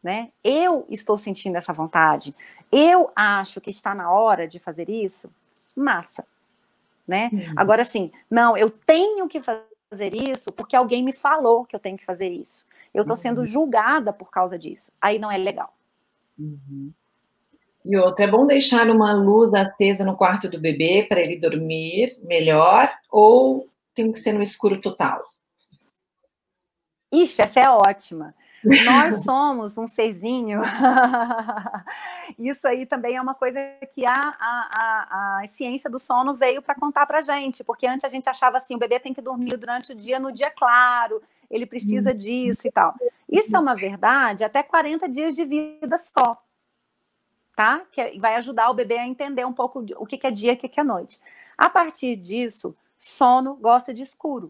né? Eu estou sentindo essa vontade. Eu acho que está na hora de fazer isso. Massa, né? Uhum. Agora sim, não, eu tenho que fazer isso porque alguém me falou que eu tenho que fazer isso. Eu estou sendo uhum. julgada por causa disso. Aí não é legal. Uhum. E outra, é bom deixar uma luz acesa no quarto do bebê para ele dormir melhor ou tem que ser no escuro total? Ixi, essa é ótima. Nós somos um serzinho. Isso aí também é uma coisa que a, a, a, a ciência do sono veio para contar para gente, porque antes a gente achava assim: o bebê tem que dormir durante o dia no dia claro, ele precisa disso e tal. Isso é uma verdade até 40 dias de vida só. Tá? Que vai ajudar o bebê a entender um pouco o que é dia e o que é noite. A partir disso, sono gosta de escuro.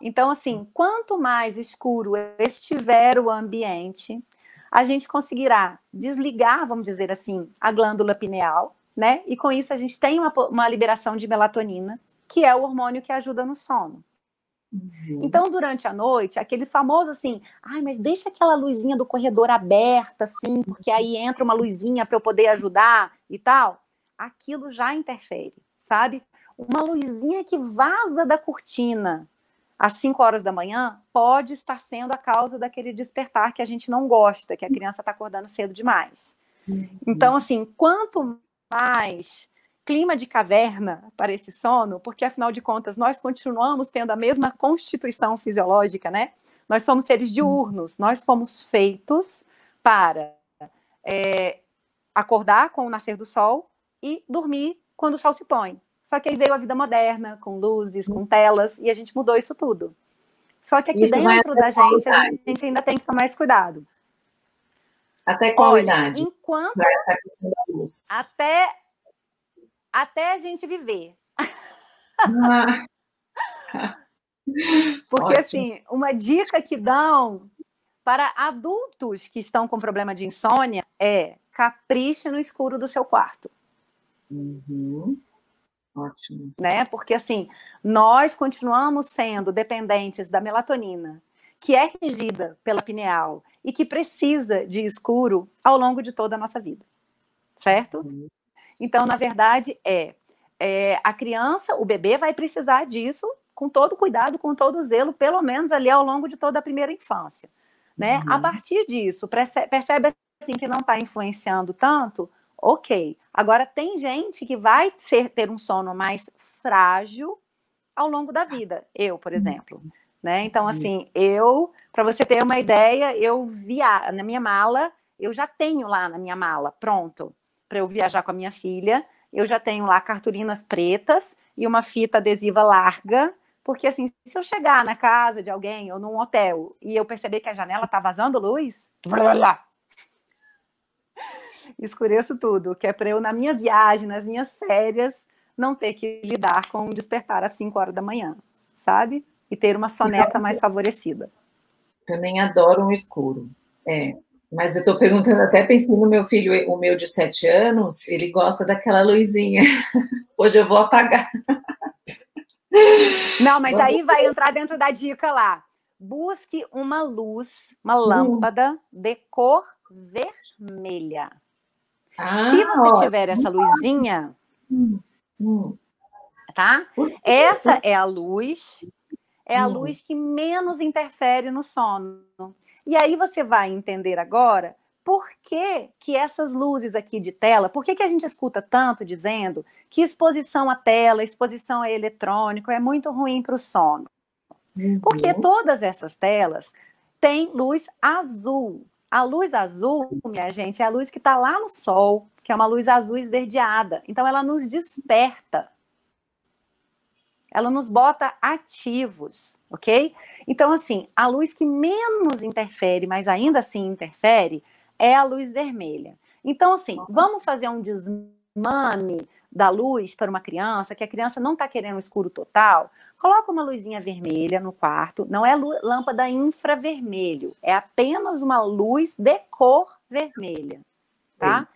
Então, assim, quanto mais escuro estiver o ambiente, a gente conseguirá desligar, vamos dizer assim, a glândula pineal, né? E com isso a gente tem uma, uma liberação de melatonina, que é o hormônio que ajuda no sono. Uhum. Então, durante a noite, aquele famoso assim, ai, mas deixa aquela luzinha do corredor aberta, assim, porque aí entra uma luzinha para eu poder ajudar e tal. Aquilo já interfere, sabe? Uma luzinha que vaza da cortina, às 5 horas da manhã pode estar sendo a causa daquele despertar que a gente não gosta, que a criança está acordando cedo demais. Uhum. Então, assim, quanto mais clima de caverna para esse sono, porque afinal de contas nós continuamos tendo a mesma constituição fisiológica, né? Nós somos seres diurnos, nós fomos feitos para é, acordar com o nascer do sol e dormir quando o sol se põe. Só que aí veio a vida moderna, com luzes, com telas, e a gente mudou isso tudo. Só que aqui isso dentro da gente, a gente ainda tem que tomar mais cuidado. Até qual Olha, idade? Enquanto. Até, até a gente viver. Ah. Porque, Ótimo. assim, uma dica que dão para adultos que estão com problema de insônia é capriche no escuro do seu quarto. Uhum. Ótimo. Né? Porque assim, nós continuamos sendo dependentes da melatonina, que é regida pela pineal e que precisa de escuro ao longo de toda a nossa vida. Certo? Uhum. Então, na verdade, é, é a criança, o bebê vai precisar disso com todo cuidado, com todo zelo, pelo menos ali ao longo de toda a primeira infância. Né? Uhum. A partir disso, percebe, percebe assim que não está influenciando tanto, ok. Agora, tem gente que vai ser, ter um sono mais frágil ao longo da vida. Eu, por exemplo. Né? Então, assim, eu, para você ter uma ideia, eu via na minha mala, eu já tenho lá na minha mala, pronto, para eu viajar com a minha filha. Eu já tenho lá cartolinas pretas e uma fita adesiva larga, porque assim, se eu chegar na casa de alguém ou num hotel e eu perceber que a janela tá vazando luz, blá, blá, escureço tudo, que é para eu, na minha viagem, nas minhas férias, não ter que lidar com despertar às 5 horas da manhã, sabe? E ter uma soneca mais favorecida. Também adoro um escuro. É, mas eu estou perguntando, até pensando no meu filho, o meu de 7 anos, ele gosta daquela luzinha. Hoje eu vou apagar. Não, mas aí vai entrar dentro da dica lá. Busque uma luz, uma hum. lâmpada de cor vermelha. Ah, Se você ó. tiver essa luzinha, hum, hum. tá? Essa é a luz, é a hum. luz que menos interfere no sono. E aí você vai entender agora por que, que essas luzes aqui de tela, por que, que a gente escuta tanto dizendo que exposição à tela, exposição a eletrônico é muito ruim para o sono? Uhum. Porque todas essas telas têm luz azul. A luz azul, minha gente, é a luz que está lá no sol, que é uma luz azul esverdeada. Então, ela nos desperta. Ela nos bota ativos, ok? Então, assim, a luz que menos interfere, mas ainda assim interfere, é a luz vermelha. Então, assim, vamos fazer um desmame da luz para uma criança, que a criança não está querendo escuro total, Coloca uma luzinha vermelha no quarto, não é lâmpada infravermelho, é apenas uma luz de cor vermelha, tá?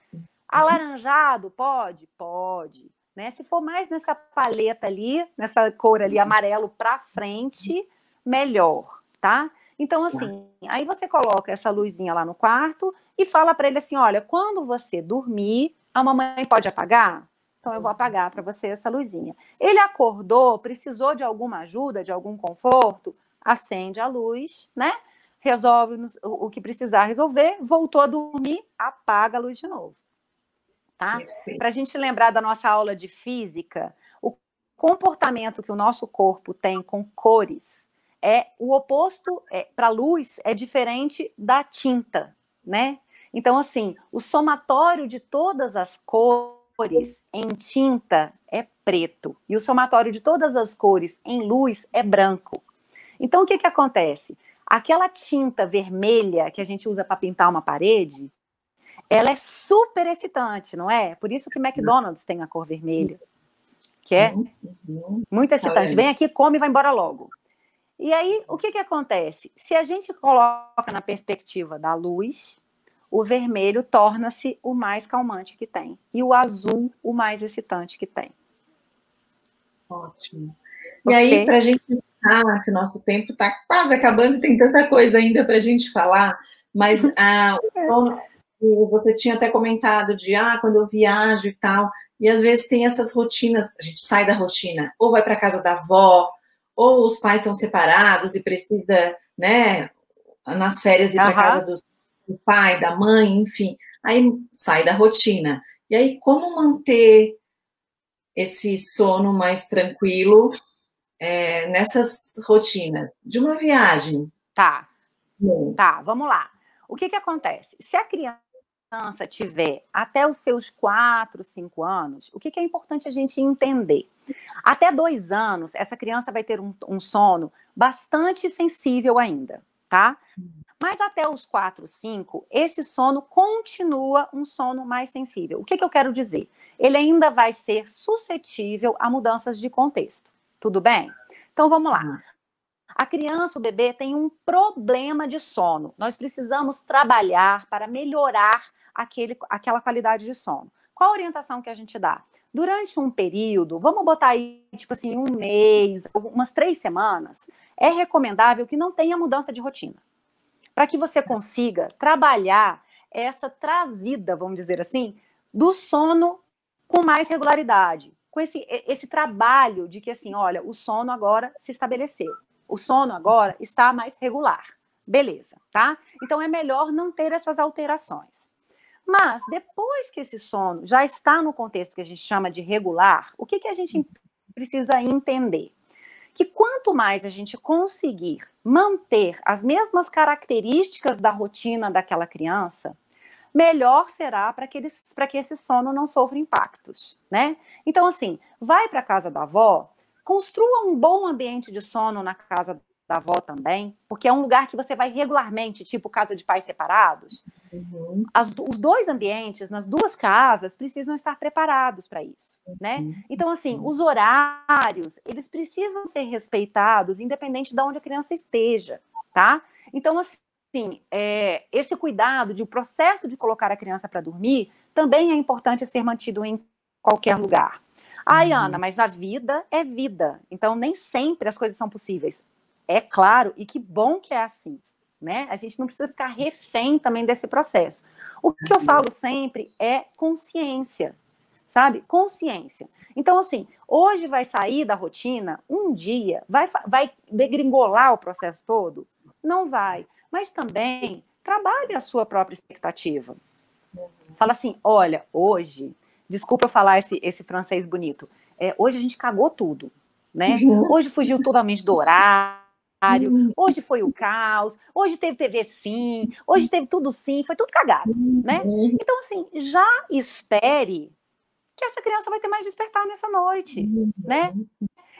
Alaranjado, pode? Pode. Né? Se for mais nessa paleta ali, nessa cor ali, amarelo para frente, melhor, tá? Então, assim, aí você coloca essa luzinha lá no quarto e fala para ele assim: olha, quando você dormir, a mamãe pode apagar? Então eu vou apagar para você essa luzinha. Ele acordou, precisou de alguma ajuda, de algum conforto, acende a luz, né? Resolve o que precisar resolver, voltou a dormir, apaga a luz de novo. Tá? Para a gente lembrar da nossa aula de física, o comportamento que o nosso corpo tem com cores é o oposto é, para a luz é diferente da tinta, né? Então, assim, o somatório de todas as cores em tinta é preto e o somatório de todas as cores em luz é branco. Então, o que, que acontece? Aquela tinta vermelha que a gente usa para pintar uma parede, ela é super excitante, não é? Por isso que o McDonald's tem a cor vermelha, que é muito excitante. Vem aqui, come e vai embora logo. E aí, o que, que acontece? Se a gente coloca na perspectiva da luz, o vermelho torna-se o mais calmante que tem, e o azul o mais excitante que tem. Ótimo. E okay. aí, para a gente ah, que o nosso tempo está quase acabando e tem tanta coisa ainda para a gente falar, mas ah, você tinha até comentado de ah, quando eu viajo e tal, e às vezes tem essas rotinas, a gente sai da rotina, ou vai para casa da avó, ou os pais são separados e precisa, né, nas férias ir para uhum. casa do, do pai, da mãe, enfim, aí sai da rotina. E aí, como manter esse sono mais tranquilo é, nessas rotinas de uma viagem? Tá. Tá, vamos lá. O que, que acontece? Se a criança tiver até os seus 4, 5 anos, o que, que é importante a gente entender? Até dois anos, essa criança vai ter um, um sono bastante sensível ainda, tá? Mas até os 4, 5, esse sono continua um sono mais sensível. O que, que eu quero dizer? Ele ainda vai ser suscetível a mudanças de contexto. Tudo bem? Então vamos lá. A criança, o bebê, tem um problema de sono. Nós precisamos trabalhar para melhorar aquele, aquela qualidade de sono. Qual a orientação que a gente dá? Durante um período, vamos botar aí, tipo assim, um mês, umas três semanas, é recomendável que não tenha mudança de rotina. Para que você consiga trabalhar essa trazida, vamos dizer assim, do sono com mais regularidade, com esse, esse trabalho de que, assim, olha, o sono agora se estabeleceu, o sono agora está mais regular. Beleza, tá? Então é melhor não ter essas alterações. Mas depois que esse sono já está no contexto que a gente chama de regular, o que, que a gente precisa entender? Que quanto mais a gente conseguir manter as mesmas características da rotina daquela criança, melhor será para que, que esse sono não sofra impactos, né? Então, assim, vai para casa da avó, construa um bom ambiente de sono na casa da avó também, porque é um lugar que você vai regularmente, tipo casa de pais separados. Uhum. As, os dois ambientes, nas duas casas, precisam estar preparados para isso, né? Uhum. Então, assim, os horários, eles precisam ser respeitados, independente de onde a criança esteja, tá? Então, assim, é, esse cuidado de o processo de colocar a criança para dormir também é importante ser mantido em qualquer lugar. Ai, uhum. Ana, mas a vida é vida, então nem sempre as coisas são possíveis. É claro, e que bom que é assim, né? A gente não precisa ficar refém também desse processo. O que eu falo sempre é consciência, sabe? Consciência. Então, assim, hoje vai sair da rotina, um dia, vai, vai degringolar o processo todo? Não vai. Mas também trabalhe a sua própria expectativa. Fala assim: olha, hoje, desculpa eu falar esse, esse francês bonito, é, hoje a gente cagou tudo, né? Uhum. Hoje fugiu totalmente do horário Uhum. hoje foi o caos, hoje teve TV sim, hoje teve tudo sim, foi tudo cagado, né? Uhum. Então, assim, já espere que essa criança vai ter mais despertar nessa noite, né?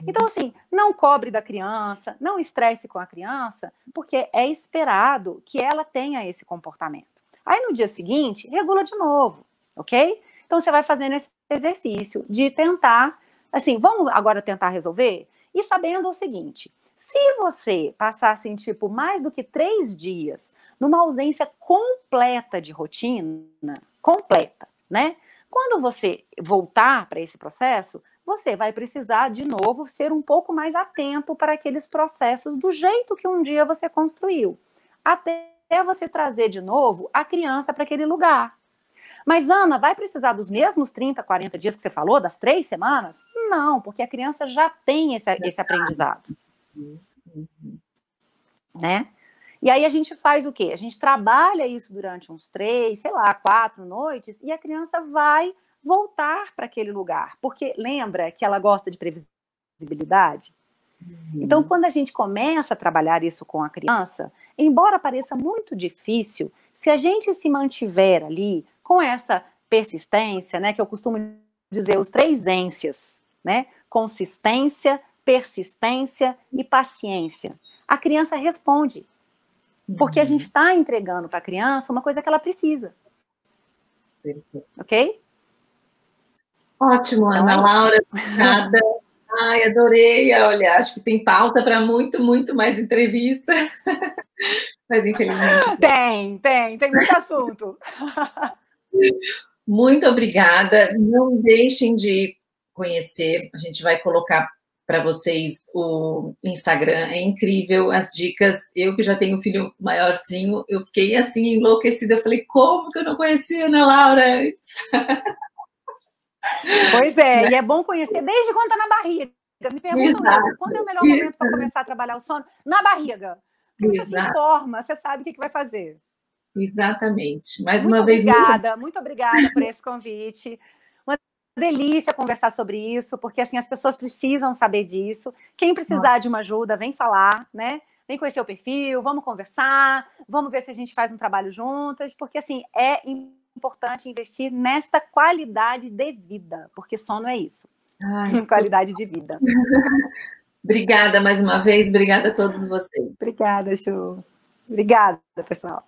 Então, assim, não cobre da criança, não estresse com a criança, porque é esperado que ela tenha esse comportamento. Aí, no dia seguinte, regula de novo, ok? Então, você vai fazendo esse exercício de tentar, assim, vamos agora tentar resolver? E sabendo o seguinte, se você passasse, assim, tipo, mais do que três dias numa ausência completa de rotina, completa, né? Quando você voltar para esse processo, você vai precisar, de novo, ser um pouco mais atento para aqueles processos do jeito que um dia você construiu, até você trazer de novo a criança para aquele lugar. Mas, Ana, vai precisar dos mesmos 30, 40 dias que você falou, das três semanas? Não, porque a criança já tem esse, esse aprendizado. Uhum. Né? E aí a gente faz o quê? A gente trabalha isso durante uns três, sei lá, quatro noites, e a criança vai voltar para aquele lugar. Porque lembra que ela gosta de previsibilidade? Uhum. Então, quando a gente começa a trabalhar isso com a criança, embora pareça muito difícil, se a gente se mantiver ali com essa persistência, né, que eu costumo dizer os três ências, né, consistência, persistência e paciência, a criança responde. Porque a gente está uhum. entregando para a criança uma coisa que ela precisa. Ok? Ótimo, Ana então, Laura. Obrigada. Ai, adorei. Olha, acho que tem pauta para muito, muito mais entrevista. Mas infelizmente. Tem, tem, tem muito assunto. Muito obrigada. Não deixem de conhecer. A gente vai colocar para vocês o Instagram. É incrível as dicas. Eu que já tenho um filho maiorzinho, eu fiquei assim enlouquecida. Eu falei, como que eu não conhecia Ana Laura antes? Pois é, e é bom conhecer desde quando está na barriga. Me perguntam isso, quando é o melhor momento para começar a trabalhar o sono? Na barriga. Porque você se informa, você sabe o que, que vai fazer. Exatamente. Mais muito uma vez. Obrigada, muito... muito obrigada por esse convite. Uma delícia conversar sobre isso, porque assim as pessoas precisam saber disso. Quem precisar de uma ajuda, vem falar, né? Vem conhecer o perfil, vamos conversar, vamos ver se a gente faz um trabalho juntas, porque assim é importante investir nesta qualidade de vida, porque sono é isso. Ai, qualidade de vida. obrigada mais uma vez, obrigada a todos vocês. Obrigada, Chu. Obrigada, pessoal.